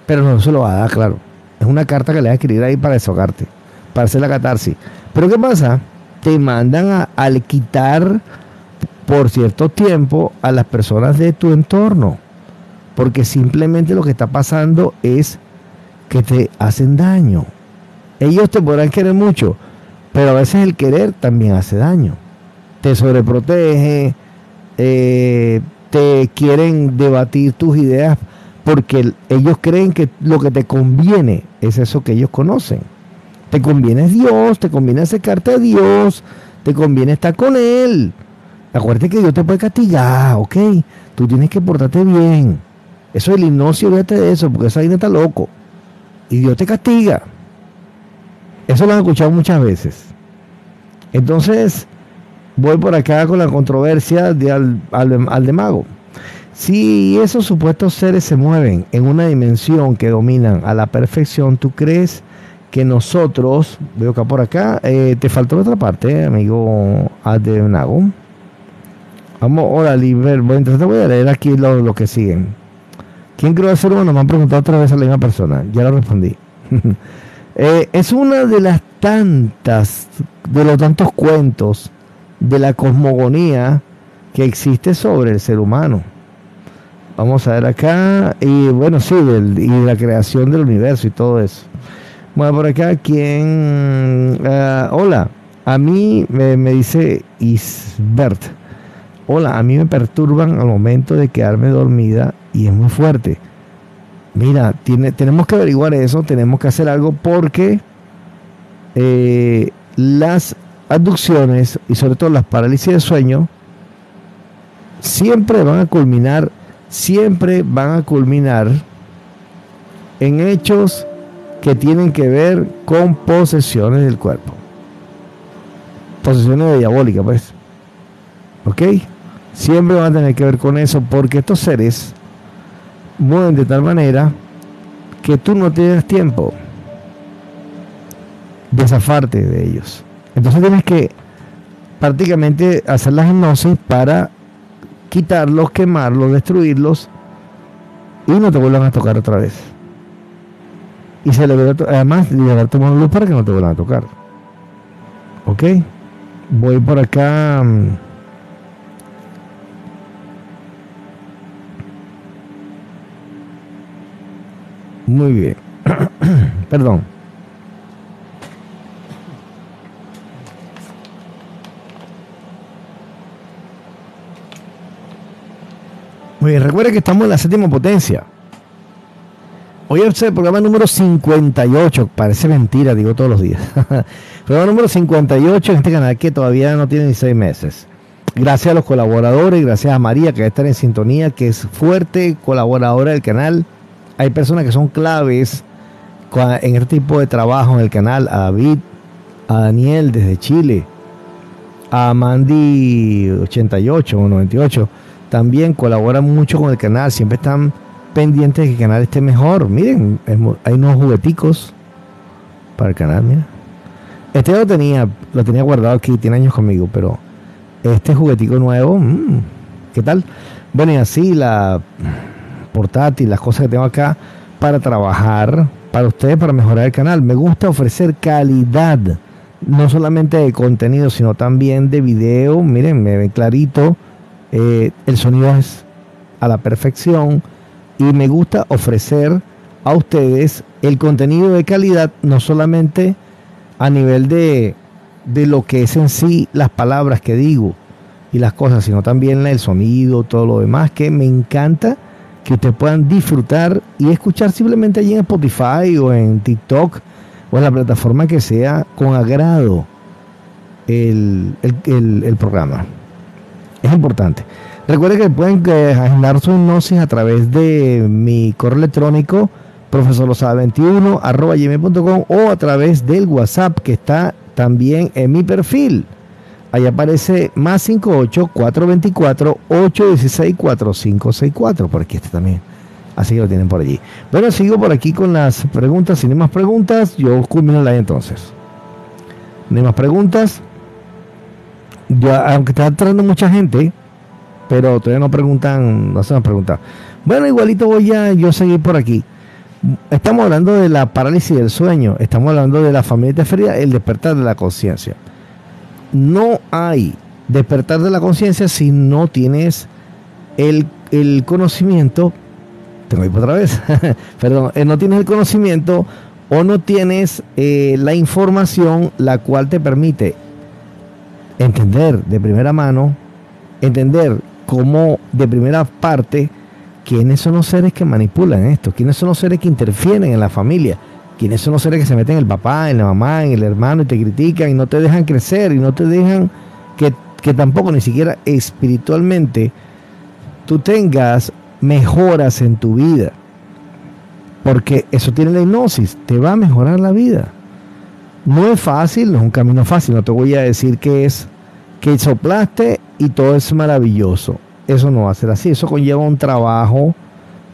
Pero no se lo va a dar, claro. Es una carta que le va a escribir ahí para desahogarte, para hacer la catarsis. Pero ¿qué pasa? Te mandan a, al quitar por cierto tiempo a las personas de tu entorno, porque simplemente lo que está pasando es que te hacen daño. Ellos te podrán querer mucho, pero a veces el querer también hace daño. Te sobreprotege, eh, te quieren debatir tus ideas porque ellos creen que lo que te conviene es eso que ellos conocen. Te conviene Dios, te conviene acercarte a Dios, te conviene estar con Él. Acuérdate que Dios te puede castigar, ¿ok? Tú tienes que portarte bien. Eso es el hipnosis, olvídate de eso, porque esa vaina está loco. Y Dios te castiga. Eso lo han escuchado muchas veces. Entonces, voy por acá con la controversia de al, al de mago. Si esos supuestos seres se mueven en una dimensión que dominan a la perfección, ¿tú crees que nosotros, veo acá por acá, eh, te faltó otra parte, amigo Adenago. Vamos, hola, Liber. Voy a, leer aquí lo, que siguen. ¿Quién creo ser humano? Me han preguntado otra vez a la misma persona. Ya lo respondí. Eh, es una de las tantas, de los tantos cuentos de la cosmogonía que existe sobre el ser humano. Vamos a ver acá, y bueno, sí, y la creación del universo y todo eso. Bueno, por acá, ¿quién? Ah, hola, a mí me, me dice Isbert hola, a mí me perturban al momento de quedarme dormida y es muy fuerte. Mira, tiene, tenemos que averiguar eso, tenemos que hacer algo porque eh, las abducciones y sobre todo las parálisis de sueño siempre van a culminar, siempre van a culminar en hechos que tienen que ver con posesiones del cuerpo. Posesiones diabólicas, pues. ¿Ok? siempre van a tener que ver con eso porque estos seres mueven de tal manera que tú no tienes tiempo de zafarte de ellos. Entonces tienes que prácticamente hacer las hipnosis para quitarlos, quemarlos, destruirlos y no te vuelvan a tocar otra vez. Y le además llevar tu luz para que no te vuelvan a tocar. ¿Ok? Voy por acá. Mm, muy bien. Perdón. Recuerda que estamos en la séptima potencia. Hoy es el programa número 58. Parece mentira, digo todos los días. programa número 58 en este canal que todavía no tiene ni seis meses. Gracias a los colaboradores, gracias a María que estar en sintonía, que es fuerte colaboradora del canal. Hay personas que son claves en este tipo de trabajo en el canal. A David, a Daniel desde Chile, a Mandy 88 o 98 también colaboran mucho con el canal, siempre están pendientes de que el canal esté mejor. Miren, hay unos jugueticos para el canal, mira. Este lo tenía, lo tenía guardado aquí, tiene años conmigo, pero este juguetico nuevo, mmm, ¿qué tal? Bueno, y así la portátil, las cosas que tengo acá para trabajar para ustedes, para mejorar el canal. Me gusta ofrecer calidad, no solamente de contenido, sino también de video. Miren, me ve clarito eh, el sonido es a la perfección y me gusta ofrecer a ustedes el contenido de calidad, no solamente a nivel de, de lo que es en sí las palabras que digo y las cosas, sino también el sonido, todo lo demás, que me encanta que ustedes puedan disfrutar y escuchar simplemente allí en Spotify o en TikTok o en la plataforma que sea con agrado el, el programa. Es importante. Recuerden que pueden eh, agendar su hipnosis a través de mi correo electrónico profesorlosada21 arroba gmail.com o a través del WhatsApp que está también en mi perfil. Ahí aparece más 58 424 816 4564. Por aquí está también. Así que lo tienen por allí. Bueno, sigo por aquí con las preguntas. Si no hay más preguntas, yo culmino la entonces. No hay más preguntas aunque está entrando mucha gente, pero todavía no preguntan, no se nos preguntan. Bueno, igualito voy a yo seguir por aquí. Estamos hablando de la parálisis del sueño, estamos hablando de la familia feria, el despertar de la conciencia. No hay despertar de la conciencia si no tienes el, conocimiento, tengo que ir otra vez, perdón, eh, no tienes el conocimiento o no tienes eh, la información la cual te permite entender de primera mano, entender cómo de primera parte quiénes son los seres que manipulan esto, quiénes son los seres que interfieren en la familia, quiénes son los seres que se meten en el papá, en la mamá, en el hermano y te critican y no te dejan crecer y no te dejan que, que tampoco ni siquiera espiritualmente tú tengas mejoras en tu vida. Porque eso tiene la hipnosis, te va a mejorar la vida. No es fácil, no es un camino fácil, no te voy a decir que es que soplaste y todo es maravilloso. Eso no va a ser así, eso conlleva un trabajo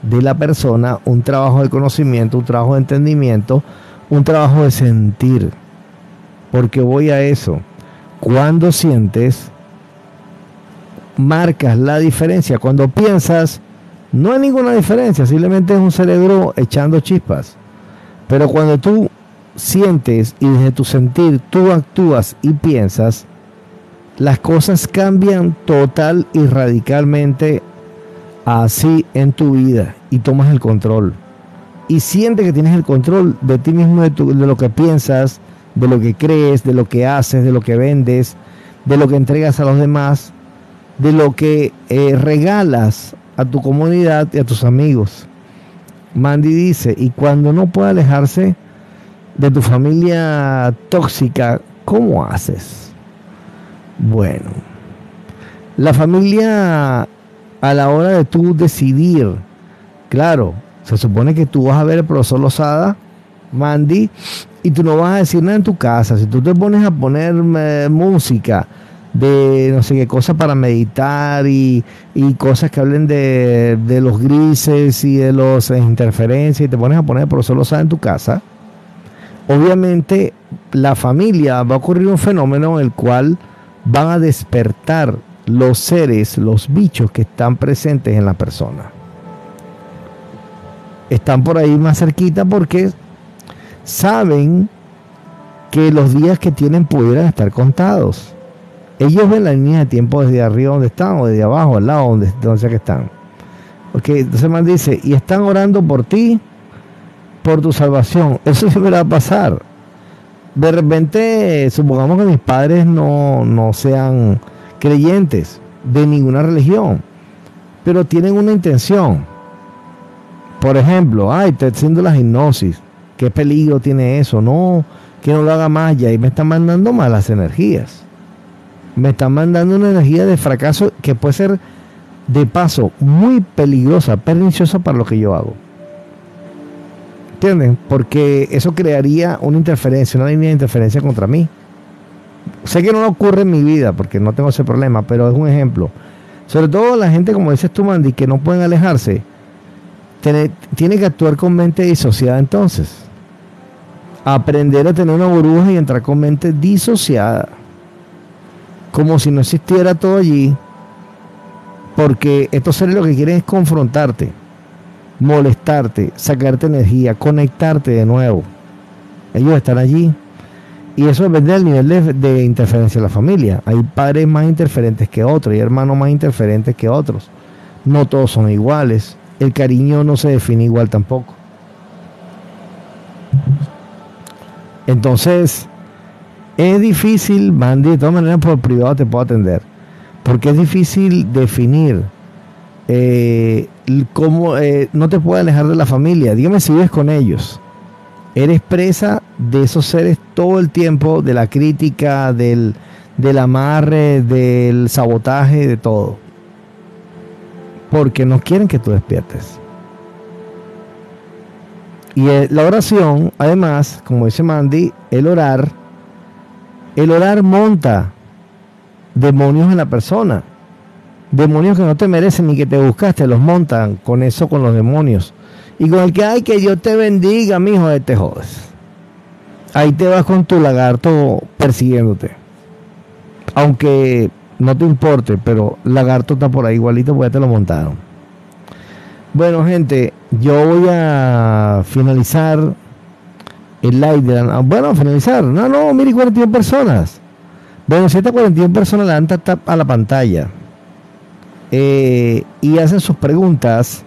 de la persona, un trabajo de conocimiento, un trabajo de entendimiento, un trabajo de sentir. Porque voy a eso. Cuando sientes, marcas la diferencia. Cuando piensas, no hay ninguna diferencia, simplemente es un cerebro echando chispas. Pero cuando tú sientes y desde tu sentir tú actúas y piensas, las cosas cambian total y radicalmente así en tu vida y tomas el control. Y sientes que tienes el control de ti mismo, de, de, lo que piensas, de lo que crees, de lo que haces, de lo que vendes, de lo que entregas a los demás, de lo que eh, regalas a tu comunidad y a tus amigos. Mandy dice, y cuando no puede alejarse de tu familia tóxica, ¿cómo haces? Bueno, la familia a la hora de tú decidir, claro, se supone que tú vas a ver el profesor Lozada, Mandy, y tú no vas a decir nada en tu casa. Si tú te pones a poner eh, música de no sé qué cosas para meditar y, cosas que hablen de, de, los grises y de las interferencias y te pones a poner el profesor Lozada en tu casa, obviamente la familia va a ocurrir un fenómeno en el cual van a despertar los seres, los bichos que están presentes en la persona. están por ahí más cerquita porque saben que los días que tienen pudieran estar contados. Ellos ven la línea de tiempo desde arriba donde están o desde abajo, al lado donde, donde sea que están. Ok, entonces man dice, y están orando por ti, por tu salvación. Eso siempre va a pasar. De repente, supongamos que mis padres no, no sean creyentes de ninguna religión, pero tienen una intención. Por ejemplo, ay, estoy haciendo la hipnosis. ¿Qué peligro tiene eso? No, que no lo haga más ya. Y me están mandando malas energías. Me están mandando una energía de fracaso que puede ser de paso muy peligrosa, perniciosa para lo que yo hago. ¿Entienden? Porque eso crearía una interferencia, una línea de interferencia contra mí. Sé que no ocurre en mi vida porque no tengo ese problema, pero es un ejemplo. Sobre todo la gente, como dices tú, Mandy, que no pueden alejarse, tiene, tiene que actuar con mente disociada entonces. Aprender a tener una burbuja y entrar con mente disociada. Como si no existiera todo allí. Porque estos seres lo que quieren es confrontarte, molestarte, sacarte energía, conectarte de nuevo. Ellos están allí y eso depende del nivel de, interferencia de la familia. Hay padres más interferentes que otros, hay hermanos más interferentes que otros. No todos son iguales. El cariño no se define igual tampoco. Entonces, es difícil, Mandy, de todas maneras por privado te puedo atender. Porque es difícil definir eh, cómo eh, no te puedes alejar de la familia. Dígame si vives con ellos eres presa de esos seres todo el tiempo, de la crítica, del, amarre, del sabotaje, de todo. Porque no quieren que tú despiertes. Y eh, la oración, además, como dice Mandy, el orar, el orar monta demonios en la persona. Demonios que no te merecen ni que te buscaste, los montan con eso, con los demonios. Y con el que hay que Dios te bendiga, mi hijo, te jodes. Ahí te vas con tu lagarto persiguiéndote. Aunque no te importe, pero lagarto está por ahí igualito porque ya te lo montaron. Bueno, gente, yo voy a finalizar el live de la... Bueno, finalizar. No, no, mire 41 personas. Bueno, 141 personas le dan a la pantalla eh, y hacen sus preguntas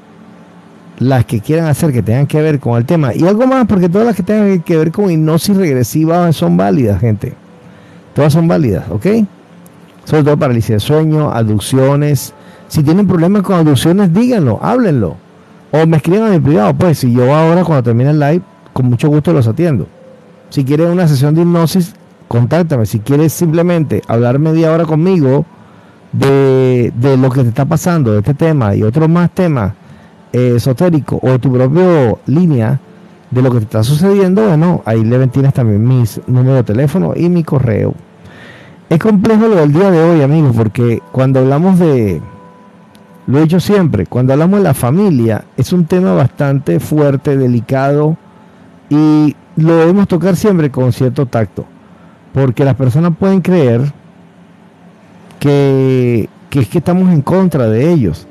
las que quieran hacer que tengan que ver con el tema. Y algo más, porque todas las que tengan que ver con hipnosis regresiva son válidas, gente. Todas son válidas, ¿ok? Sobre todo parálisis de sueño, aducciones. Si tienen problemas con aducciones, díganlo, háblenlo. O me escriban mi privado, pues si yo ahora cuando termine el live, con mucho gusto los atiendo. Si quieren una sesión de hipnosis, contáctame. Si quieres simplemente hablar media hora conmigo de, de lo que te está pasando, de este tema y otros más temas, eh, esotérico o de tu propia línea de lo que te está sucediendo, bueno, ahí le tienes también mis número de teléfono y mi correo. Es complejo lo del día de hoy, amigos, porque cuando hablamos de, lo he dicho siempre, cuando hablamos de la familia, es un tema bastante fuerte, delicado y lo debemos tocar siempre con cierto tacto, porque las personas pueden creer que, es que estamos en contra de ellos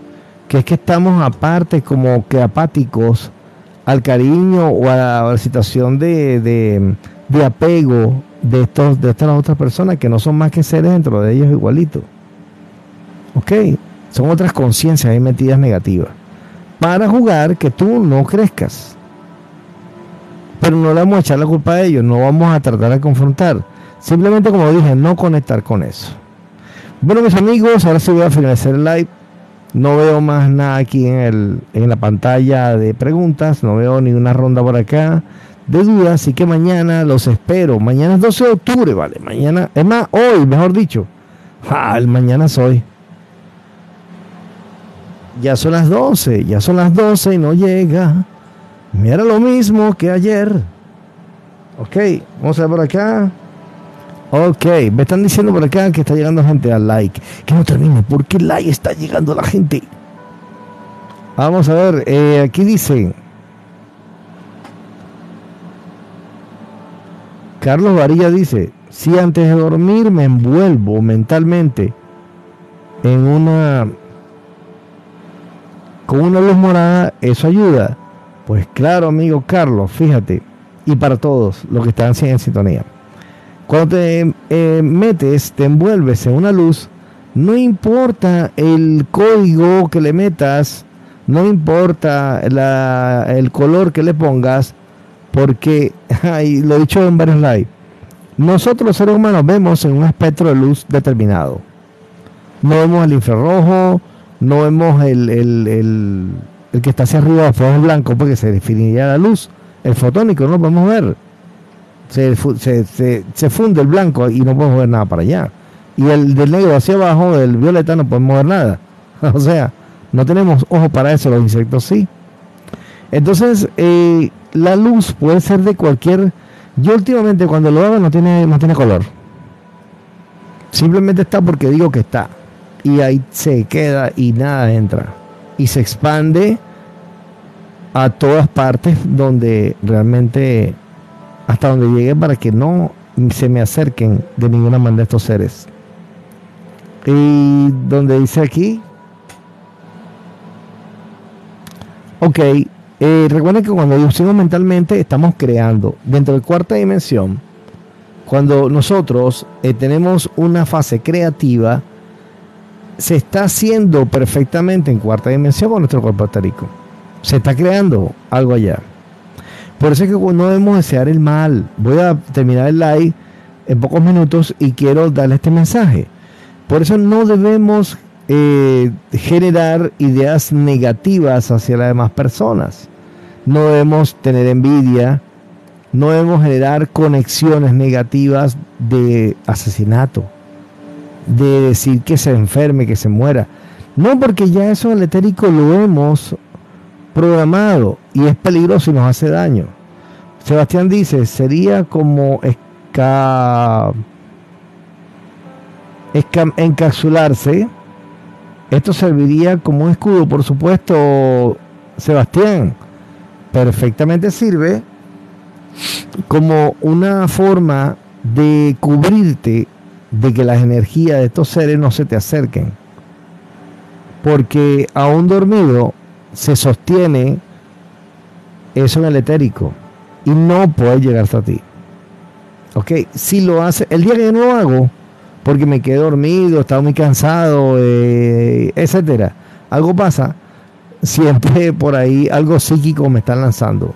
que es que estamos aparte como que apáticos al cariño o a la, situación de, de, apego de, estos, de estas otras personas que no son más que seres dentro de ellos igualitos. ¿Ok? Son otras conciencias ahí metidas negativas. Para jugar que tú no crezcas. Pero no le vamos a echar la culpa a ellos, no vamos a tratar de confrontar. Simplemente, como dije, no conectar con eso. Bueno, mis amigos, ahora sí voy a finalizar el live. No veo más nada aquí en, el, en la pantalla de preguntas, no veo ninguna ronda por acá de dudas, así que mañana los espero. Mañana es 12 de octubre, ¿vale? Mañana, es más, hoy, mejor dicho. Ah, el mañana soy. Ya son las 12, ya son las 12 y no llega. Mira lo mismo que ayer. Ok, vamos a ver por acá. Ok, me están diciendo por acá que está llegando gente al like. Que no termine, ¿por qué like está llegando la gente? Vamos a ver, eh, aquí dice. Carlos Varilla dice, si antes de dormir me envuelvo mentalmente en una con una luz morada, eso ayuda. Pues claro, amigo Carlos, fíjate, y para todos los que están en sintonía. Cuando te eh, metes, te envuelves en una luz, no importa el código que le metas, no importa el color que le pongas, porque, lo he dicho en varios lives, nosotros los seres humanos vemos en un espectro de luz determinado. No vemos el infrarrojo, no vemos el, el, que está hacia arriba, fuego blanco, porque se definiría la luz. El fotónico no lo podemos ver. Se, se, se, funde el blanco y no podemos ver nada para allá. Y el del negro hacia abajo, del violeta, no podemos ver nada. o sea, no tenemos ojo para eso, los insectos sí. Entonces, eh, la luz puede ser de cualquier... Yo últimamente cuando lo hago no tiene, no tiene color. Simplemente está porque digo que está y ahí se queda y nada entra. Y se expande a todas partes donde realmente, hasta donde llegue para que no se me acerquen de ninguna manera estos seres. Y donde dice aquí, ok, eh, recuerden que cuando decimos mentalmente estamos creando dentro de cuarta dimensión. Cuando nosotros eh, tenemos una fase creativa, se está haciendo perfectamente en cuarta dimensión con nuestro cuerpo etérico. Se está creando algo allá. Por eso es que no debemos desear el mal. Voy a terminar el live en pocos minutos y quiero darle este mensaje. Por eso no debemos eh, generar ideas negativas hacia las demás personas. No debemos tener envidia. No debemos generar conexiones negativas de asesinato de decir que se enferme, que se muera. No, porque ya eso el etérico lo hemos programado y es peligroso y nos hace daño. Sebastián dice, sería como encapsularse. Esto serviría como un escudo, por supuesto, Sebastián. Perfectamente sirve como una forma de cubrirte de que las energías de estos seres no se te acerquen. Porque aún dormido se sostiene eso en el etérico y no puede llegar hasta ti. Ok, si lo hace, el día que yo no lo hago, porque me quedé dormido, estaba muy cansado, eh, etcétera, algo pasa, siempre por ahí algo psíquico me están lanzando.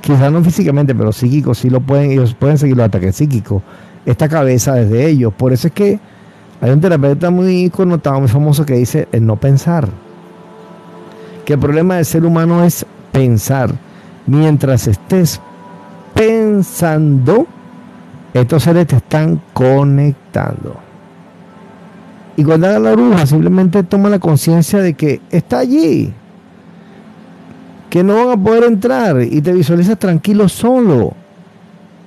Quizás no físicamente, pero psíquico sí lo pueden, ellos pueden seguir los ataques psíquicos esta cabeza desde ellos. Por eso es que hay un terapeuta muy connotado, muy famoso que dice el no pensar. Que el problema del ser humano es pensar. Mientras estés pensando, estos seres te están conectando. Y cuando haga la bruja, simplemente toma la conciencia de que está allí. Que no van a poder entrar y te visualizas tranquilo solo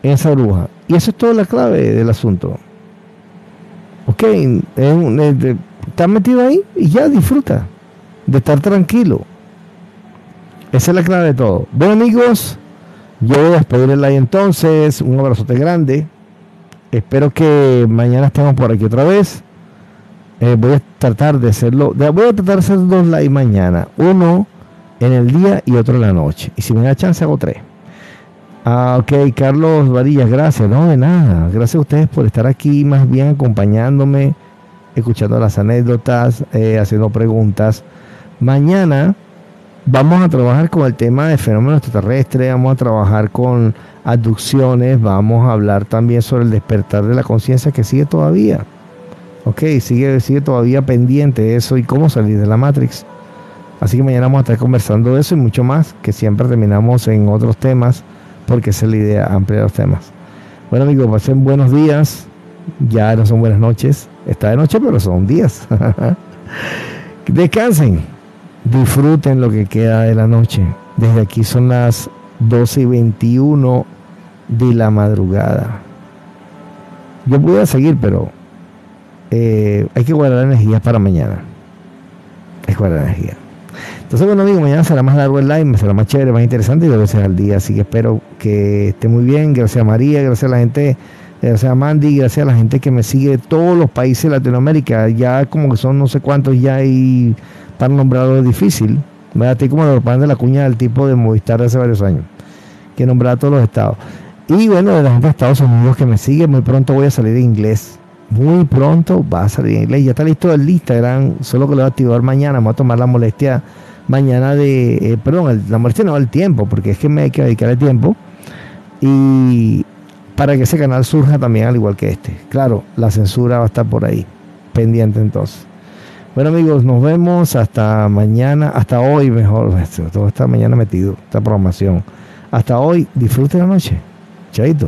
en esa bruja. Y eso es toda la clave del asunto. Ok, estás metido ahí y ya disfruta de estar tranquilo. Esa es la clave de todo. Bueno amigos, yo voy a despedirle ahí entonces. Un abrazote grande. Espero que mañana estemos por aquí otra vez. Eh, voy a tratar de hacerlo. Voy a tratar de hacer dos live mañana. Uno en el día y otro en la noche. Y si me da chance hago tres. Ah, ok, Carlos Varillas, gracias. No, de nada. Gracias a ustedes por estar aquí, más bien acompañándome, escuchando las anécdotas, eh, haciendo preguntas. Mañana vamos a trabajar con el tema de fenómenos extraterrestres, vamos a trabajar con abducciones, vamos a hablar también sobre el despertar de la conciencia que sigue todavía. Ok, sigue, sigue todavía pendiente eso y cómo salir de la Matrix. Así que mañana vamos a estar conversando de eso y mucho más, que siempre terminamos en otros temas porque esa es la idea, ampliar los temas. Bueno amigos, pasen buenos días. Ya no son buenas noches. Está de noche, pero son días. Descansen. Disfruten lo que queda de la noche. Desde aquí son las 12 y 21 de la madrugada. Yo pude seguir, pero eh, hay que guardar energía para mañana. Hay que guardar energía. Entonces, bueno, amigos, mañana será más largo el live, será más chévere, más interesante y dos veces al día. Así que espero que esté muy bien. Gracias a María, gracias a la gente, gracias a Mandy, gracias a la gente que me sigue de todos los países de Latinoamérica. Ya como que son no sé cuántos ya y para nombrarlo difícil. Me ti como lo de la cuña del tipo de Movistar de hace varios años, que nombraba a todos los estados. Y bueno, de la gente de Estados Unidos que me sigue, muy pronto voy a salir en inglés. Muy pronto va a salir en inglés. Ya está listo el Instagram, solo que lo voy a activar mañana. Vamos a tomar la molestia mañana de, eh, perdón, la molestia no el tiempo, porque es que me hay que dedicar el tiempo. Y para que ese canal surja también al igual que este. Claro, la censura va a estar por ahí, pendiente entonces. Bueno amigos, nos vemos hasta mañana, hasta hoy mejor, todo está mañana metido, esta programación. Hasta hoy, disfruten la noche. Chaito.